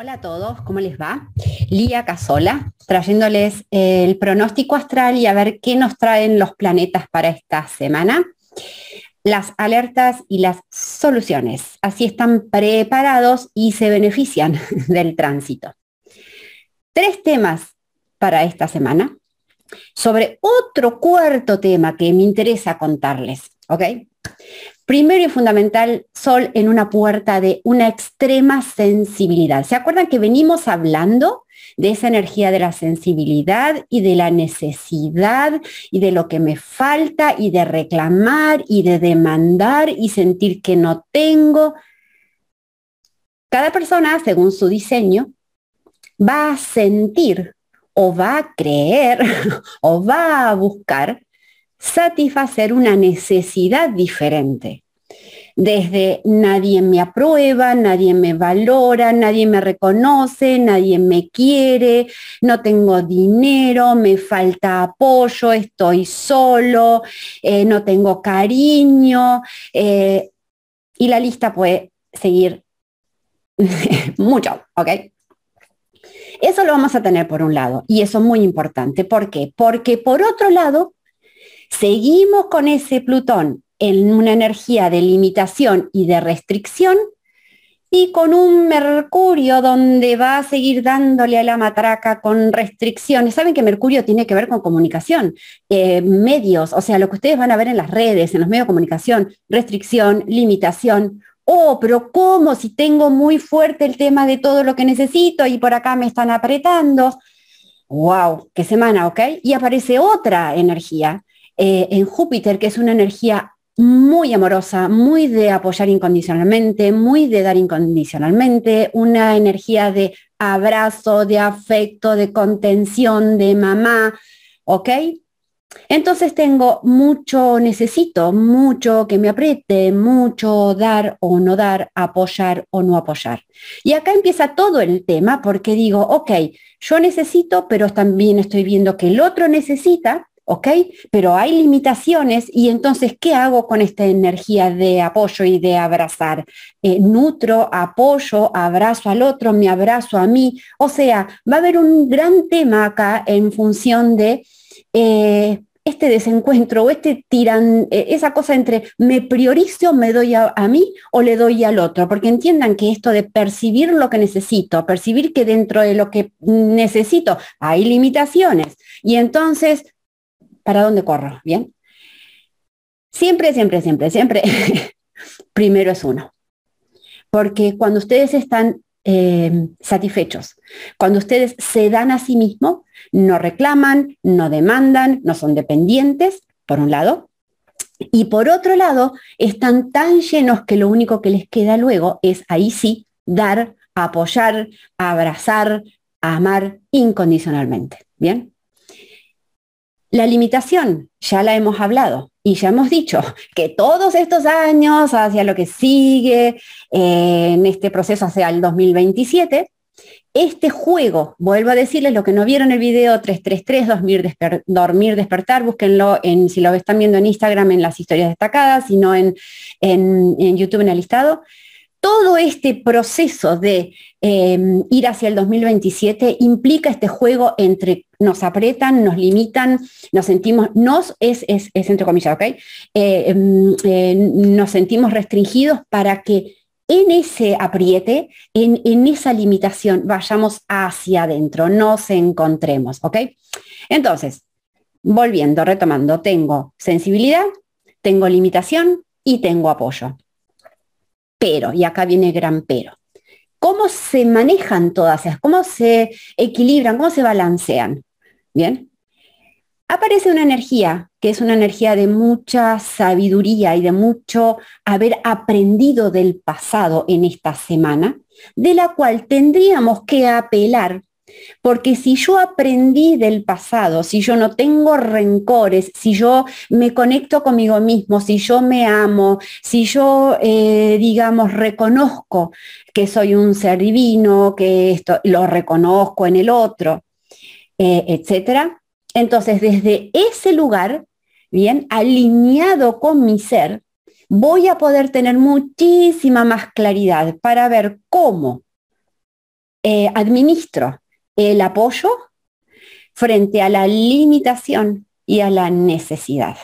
Hola a todos, ¿cómo les va? Lía Casola, trayéndoles el pronóstico astral y a ver qué nos traen los planetas para esta semana. Las alertas y las soluciones. Así están preparados y se benefician del tránsito. Tres temas para esta semana sobre otro cuarto tema que me interesa contarles, ¿ok? Primero y fundamental, Sol en una puerta de una extrema sensibilidad. ¿Se acuerdan que venimos hablando de esa energía de la sensibilidad y de la necesidad y de lo que me falta y de reclamar y de demandar y sentir que no tengo? Cada persona, según su diseño, va a sentir o va a creer o va a buscar satisfacer una necesidad diferente. Desde nadie me aprueba, nadie me valora, nadie me reconoce, nadie me quiere, no tengo dinero, me falta apoyo, estoy solo, eh, no tengo cariño. Eh, y la lista puede seguir mucho, ¿ok? Eso lo vamos a tener por un lado, y eso es muy importante. ¿Por qué? Porque por otro lado, Seguimos con ese Plutón en una energía de limitación y de restricción y con un Mercurio donde va a seguir dándole a la matraca con restricciones. Saben que Mercurio tiene que ver con comunicación, eh, medios, o sea, lo que ustedes van a ver en las redes, en los medios de comunicación, restricción, limitación. Oh, pero ¿cómo si tengo muy fuerte el tema de todo lo que necesito y por acá me están apretando? ¡Wow! ¡Qué semana, ok! Y aparece otra energía eh, en Júpiter, que es una energía muy amorosa, muy de apoyar incondicionalmente, muy de dar incondicionalmente, una energía de abrazo, de afecto, de contención, de mamá, ¿ok? Entonces tengo mucho, necesito mucho que me apriete, mucho dar o no dar, apoyar o no apoyar. Y acá empieza todo el tema porque digo, ok, yo necesito, pero también estoy viendo que el otro necesita ¿ok? Pero hay limitaciones y entonces, ¿qué hago con esta energía de apoyo y de abrazar? Eh, nutro, apoyo, abrazo al otro, me abrazo a mí. O sea, va a haber un gran tema acá en función de... Eh, este desencuentro o este tiran, eh, esa cosa entre me priorizo, me doy a, a, mí o le doy al otro, porque entiendan que esto de percibir lo que necesito, percibir que dentro de lo que necesito hay limitaciones y entonces ¿para dónde corro? ¿Bien? Siempre, siempre, siempre, siempre, primero es uno. Porque cuando ustedes están eh, satisfechos, cuando ustedes se dan a sí mismos, no reclaman, no demandan, no son dependientes, por un lado, y por otro lado, están tan llenos que lo único que les queda luego es ahí sí dar, apoyar, abrazar, amar incondicionalmente. ¿Bien? La limitación, ya la hemos hablado y ya hemos dicho que todos estos años hacia lo que sigue eh, en este proceso hacia el 2027, este juego, vuelvo a decirles lo que no vieron el video 333, dormir, dormir despertar, búsquenlo en, si lo están viendo en Instagram en las historias destacadas, sino en, en, en YouTube en el listado, todo este proceso de em, ir hacia el 2027 implica este juego entre nos apretan, nos limitan, nos sentimos, nos es, es, entre comillas, ¿ok? Eh, em, eh, nos sentimos restringidos para que en ese apriete, en, en, esa limitación, vayamos hacia adentro, nos encontremos, ¿ok? Entonces, volviendo, retomando, tengo sensibilidad, tengo limitación y tengo apoyo pero, y acá viene gran pero. ¿Cómo se manejan todas esas? ¿Cómo se equilibran? ¿Cómo se balancean? Bien. Aparece una energía que es una energía de mucha sabiduría y de mucho haber aprendido del pasado en esta semana, de la cual tendríamos que apelar porque si yo aprendí del pasado, si yo no tengo rencores, si yo me conecto conmigo mismo, si yo me amo, si yo, eh, digamos, reconozco que soy un ser divino, que esto lo reconozco en el otro, eh, etcétera, entonces desde ese lugar, bien, alineado con mi ser, voy a poder tener muchísima más claridad para ver cómo eh, administro el apoyo frente a la limitación y a la necesidad.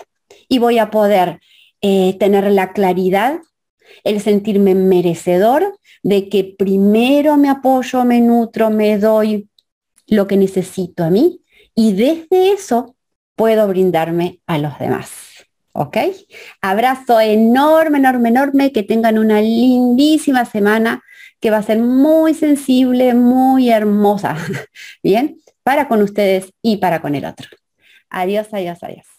Y voy a poder eh, tener la claridad, el sentirme merecedor de que primero me apoyo, me nutro, me doy lo que necesito a mí y desde eso puedo brindarme a los demás. ¿Ok? Abrazo enorme, enorme, enorme, que tengan una lindísima semana que va a ser muy sensible, muy hermosa. Bien, para con ustedes y para con el otro. Adiós, adiós, adiós.